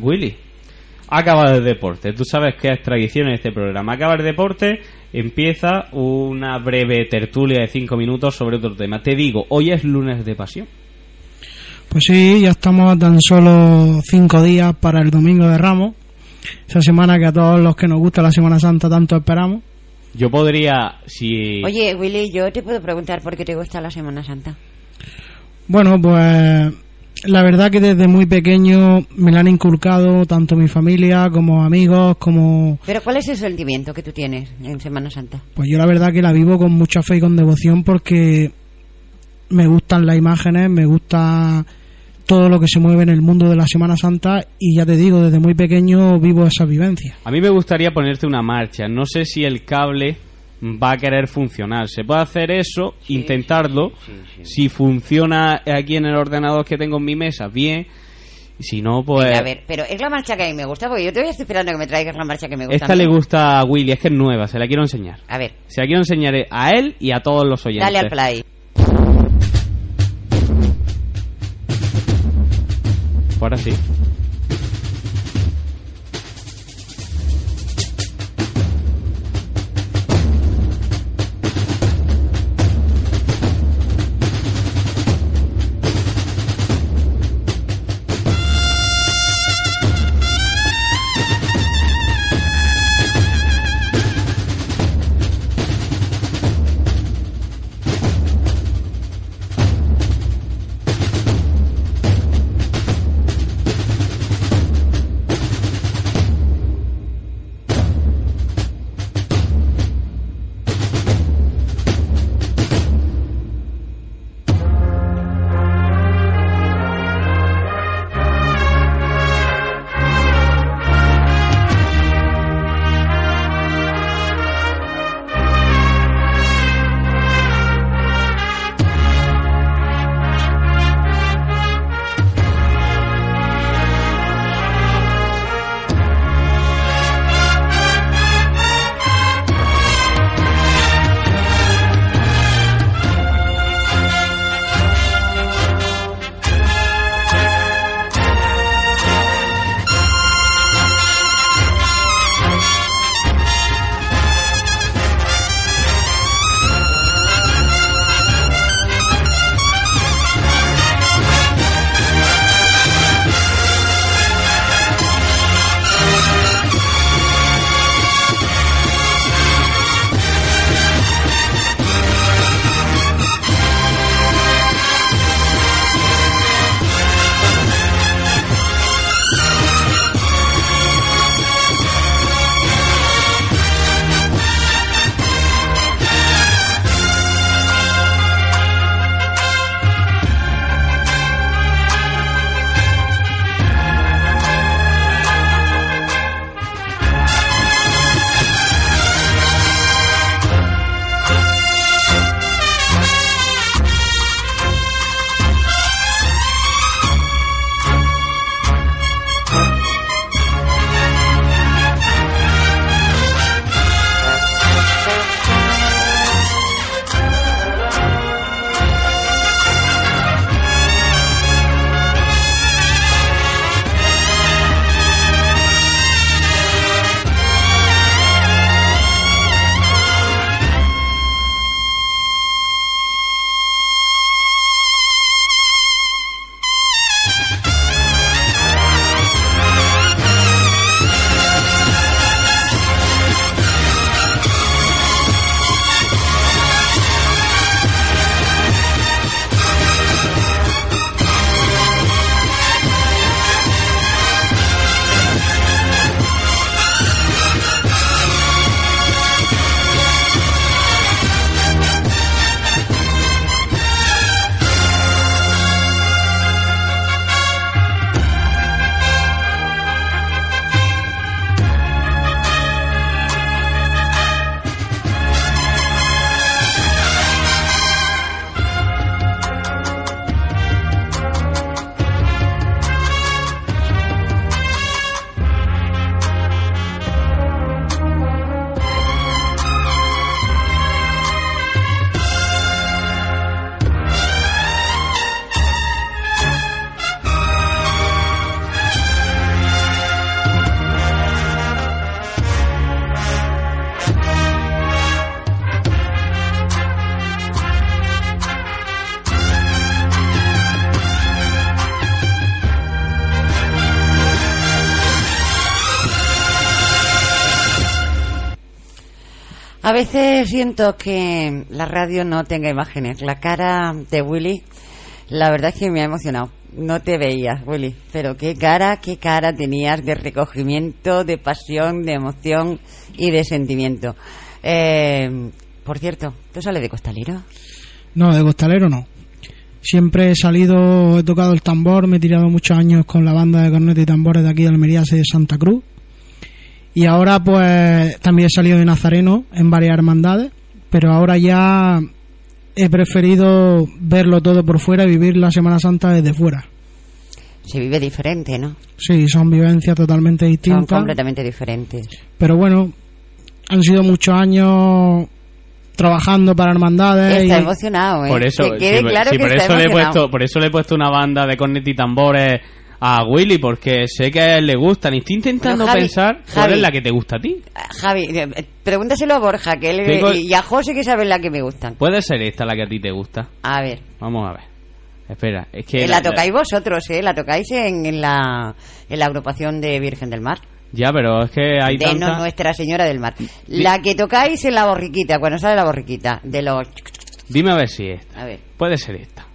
Willy, acaba el deporte. Tú sabes que es tradición en este programa. Acaba el deporte, empieza una breve tertulia de cinco minutos sobre otro tema. Te digo, hoy es lunes de pasión. Pues sí, ya estamos a tan solo cinco días para el Domingo de Ramos. Esa semana que a todos los que nos gusta la Semana Santa tanto esperamos. Yo podría, si... Oye, Willy, yo te puedo preguntar por qué te gusta la Semana Santa. Bueno, pues la verdad que desde muy pequeño me la han inculcado tanto mi familia como amigos, como... Pero ¿cuál es el sentimiento que tú tienes en Semana Santa? Pues yo la verdad que la vivo con mucha fe y con devoción porque me gustan las imágenes, me gusta todo lo que se mueve en el mundo de la Semana Santa y ya te digo, desde muy pequeño vivo esa vivencia. A mí me gustaría ponerte una marcha. No sé si el cable va a querer funcionar. Se puede hacer eso, intentarlo. Si funciona aquí en el ordenador que tengo en mi mesa, bien. Si no, pues... A ver, pero es la marcha que a mí me gusta, porque yo te voy esperando que me traigas la marcha que me gusta. Esta a mí. le gusta a Willy, es que es nueva, se la quiero enseñar. A ver, Se la quiero enseñar a él y a todos los oyentes. dale al play. Ahora sí. A veces siento que la radio no tenga imágenes. La cara de Willy, la verdad es que me ha emocionado. No te veía, Willy, pero qué cara, qué cara tenías de recogimiento, de pasión, de emoción y de sentimiento. Eh, por cierto, ¿tú sales de costalero? No, de costalero no. Siempre he salido, he tocado el tambor, me he tirado muchos años con la banda de cornetas y tambores de aquí de Almería, de Santa Cruz. Y ahora pues también he salido de Nazareno en varias hermandades, pero ahora ya he preferido verlo todo por fuera y vivir la Semana Santa desde fuera. Se vive diferente, ¿no? Sí, son vivencias totalmente Son distintas. completamente diferentes. Pero bueno, han sido muchos años trabajando para hermandades. Está y- emocionado, ¿eh? Por eso, Que quede sí, claro sí, que por está eso le he puesto, por eso le he puesto una banda de cornet y tambores a Willy, porque sé que a él le gustan. Y estoy intentando Javi, pensar cuál Javi. es la que te gusta a ti. Ah, Javi, eh, eh, pregúntaselo a Borja que él, Tengo- y a José que saben la que me gustan. Puede ser esta la que a ti te gusta. A ver, Vamos a ver. Espera, es que eh, la tocáis vosotros, ¿eh? La tocáis en, en la, en la agrupación de Virgen del Mar. Ya, pero es que hay de tanta... no- Nuestra Señora del Mar. La que tocáis en la borriquita, cuando sale la borriquita, de los... Dime a ver si es esta. A ver. Puede ser esta.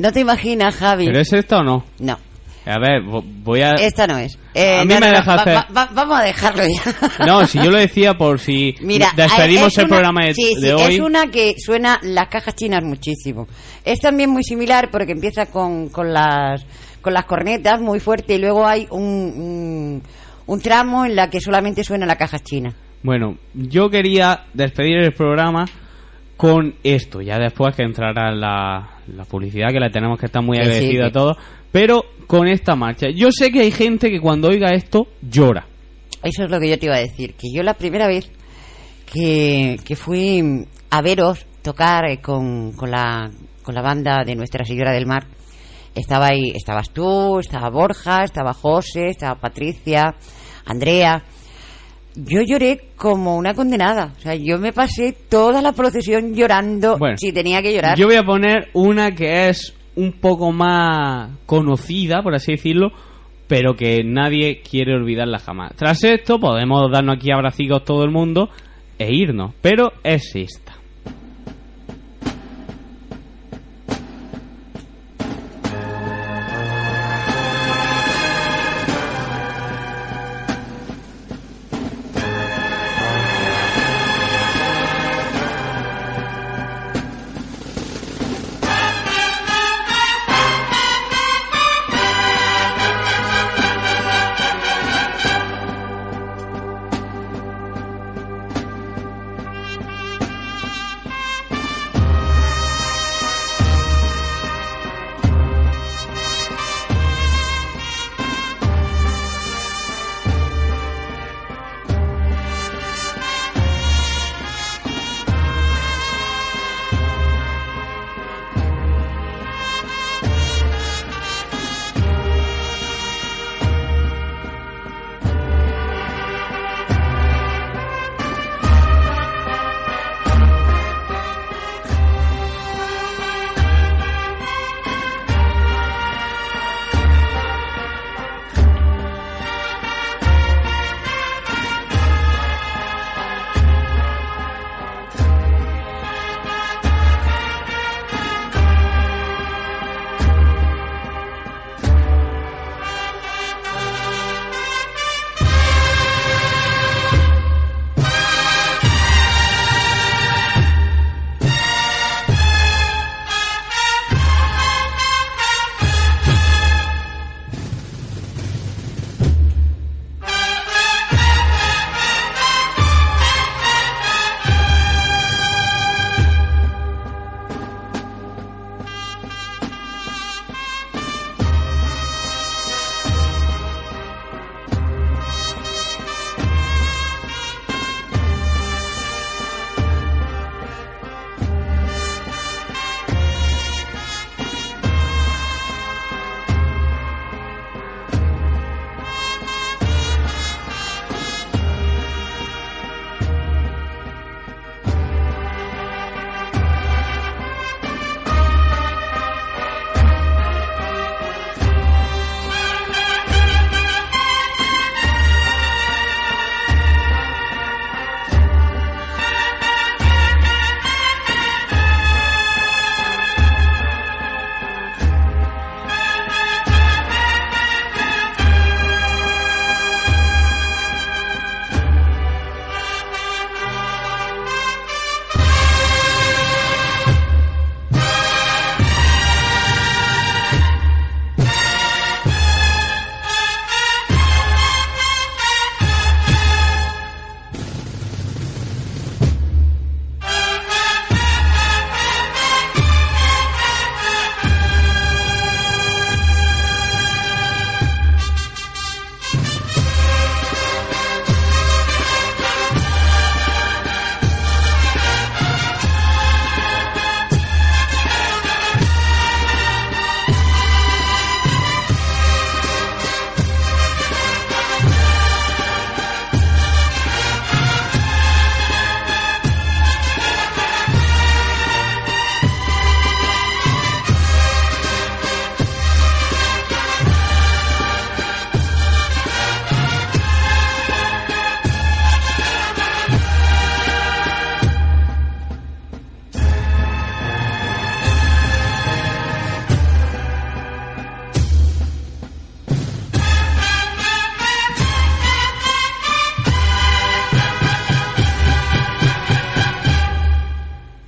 ¿No te imaginas, Javi? ¿Pero es esta o no? No, A ver, vo- voy a... esta no es. Eh, A mí no, me no, deja va- hacer- va- va- vamos a dejarlo ya. No, si yo lo decía por si Mira, despedimos es el una- programa de, sí, sí, de hoy. es una que suena las cajas chinas muchísimo. Es también muy similar porque empieza con, con las con las cornetas muy fuerte y luego hay un, un, un tramo en la que solamente suena la caja china. Bueno, yo quería despedir el programa con esto. Ya después que entrará la, la publicidad, que la tenemos que estar muy sí, agradecida a todos. Pero con esta marcha. Yo sé que hay gente que cuando oiga esto llora. Eso es lo que yo te iba a decir, que yo la primera vez que, que fui a veros tocar eh, con, con, la, con la banda de Nuestra Señora del Mar, estaba ahí, estabas tú, estaba Borja, estaba José, estaba Patricia, Andrea. Yo lloré como una condenada. O sea, yo me pasé toda la procesión llorando Bueno, si tenía que llorar. Yo voy a poner una que es un poco más conocida, por así decirlo, pero que nadie quiere olvidarla jamás. Tras esto, podemos darnos aquí abracicos todo el mundo e irnos, pero es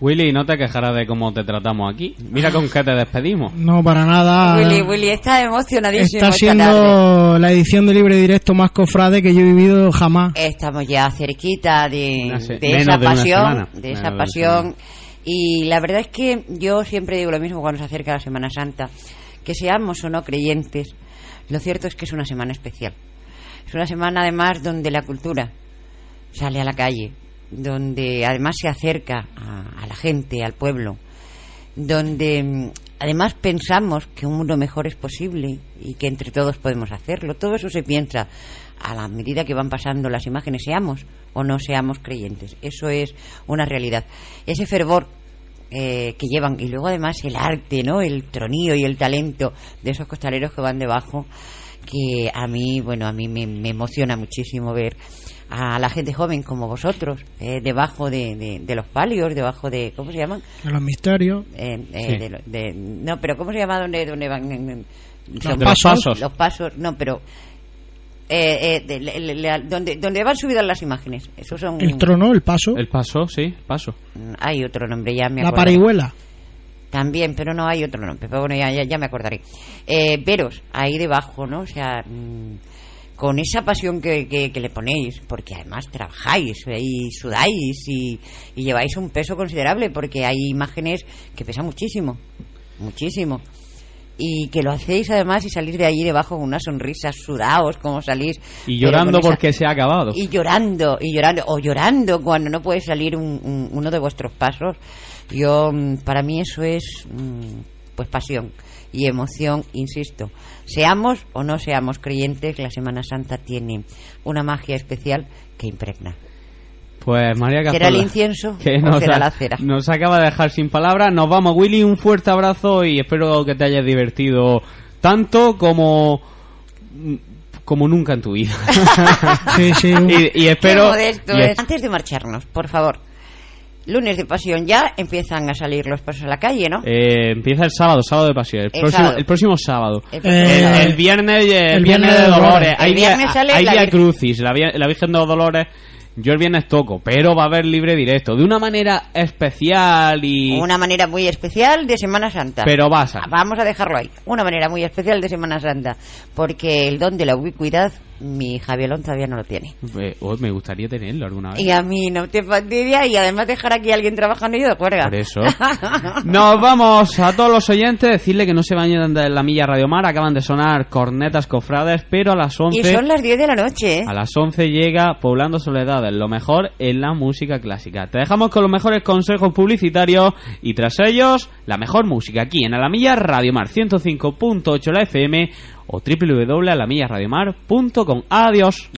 Willy, no te quejarás de cómo te tratamos aquí. Mira con qué te despedimos. No, para nada. Willy, Willy está emocionadísimo. Está esta siendo tarde. la edición de Libre Directo más cofrade que yo he vivido jamás. Estamos ya cerquita de, menos esa de pasión, de Menos esa de una pasión. Y la verdad es que yo siempre digo lo mismo cuando se acerca la Semana Santa, que seamos o no creyentes, lo cierto es que es una semana especial. Es una semana además donde la cultura sale a la calle, donde además se acerca a, a la gente, al pueblo, donde mm, además pensamos que un mundo mejor es posible y que entre todos podemos hacerlo. Todo eso se piensa a la medida que van pasando las imágenes, seamos o no seamos creyentes. Eso es una realidad. Ese fervor eh, que llevan y luego además el arte, ¿no? El tronío y el talento de esos costaleros que van debajo que a mí, bueno, a mí me, me emociona muchísimo ver a la gente joven como vosotros eh, debajo de, de- de los palios, debajo de, ¿cómo se llaman? De los misterios. Eh, eh, Sí. de de- no, pero ¿cómo se llama donde, donde van? en- en- Los De los pasos. Los pasos, no, pero eh, eh, de- le- le- le- donde, donde van subidas las imágenes. Esos son. El trono, el paso. El paso, sí, paso. Hay otro nombre, ya me la acordaré. parihuela. También, pero no hay otro nombre. Pero bueno, ya, ya, ya me acordaré. Eh, veros ahí debajo, ¿no? O sea, mm, con esa pasión que, que- que le ponéis, porque además trabajáis y sudáis y, y lleváis un peso considerable, porque hay imágenes que pesan muchísimo, muchísimo. Y que lo hacéis además y salís de allí debajo con una sonrisa, sudaos, como salís. Y llorando esa- porque se ha acabado. y llorando, y llorando, o llorando cuando no puede salir un- un- uno de vuestros pasos. Yo, mm, para mí eso es, mm, pues, pasión y emoción, insisto. Seamos o no seamos creyentes, la Semana Santa tiene una magia especial que impregna. Pues María ¿Será Cazorla, el incienso que o nos, será la cera? nos acaba de dejar sin palabras. Nos vamos, Willy, un fuerte abrazo y espero que te hayas divertido tanto como como nunca en tu vida. Sí, sí. y, Qué espero modesto y es. Antes de marcharnos, por favor. Lunes de pasión ya empiezan a salir los pasos a la calle, ¿no? eh, empieza el sábado, sábado de pasión, el, El próximo, sábado. el próximo sábado. El- Eh, El, el viernes, el viernes viernes de de Dolores. Hay viernes sale hay. Crucis, la, la Virgen de los Dolores. Yo el viernes toco, pero va a haber libre directo. De una manera especial y. Una manera muy especial de Semana Santa. Pero vas a. Vamos a dejarlo ahí. Una manera muy especial de Semana Santa. Porque el don de la ubicuidad, mi Javielón todavía no lo tiene. Eh, oh, me gustaría tenerlo alguna vez. Y a mí no te fastidia y además dejar aquí a alguien trabajando y de cuerda. Por eso. Nos vamos a todos los oyentes. Decirle que no se vayan de la milla Radio Mar. Acaban de sonar cornetas cofrades, pero a las Y 11. son las 10 de la noche, ¿eh? A las 11 llega Poblando Soledades, lo mejor en la música clásica. Te dejamos con los mejores consejos publicitarios y tras ellos, la mejor música aquí en Alamilla Radio Mar 105.8 la FM o www.alamillaradiomar.com. Adiós.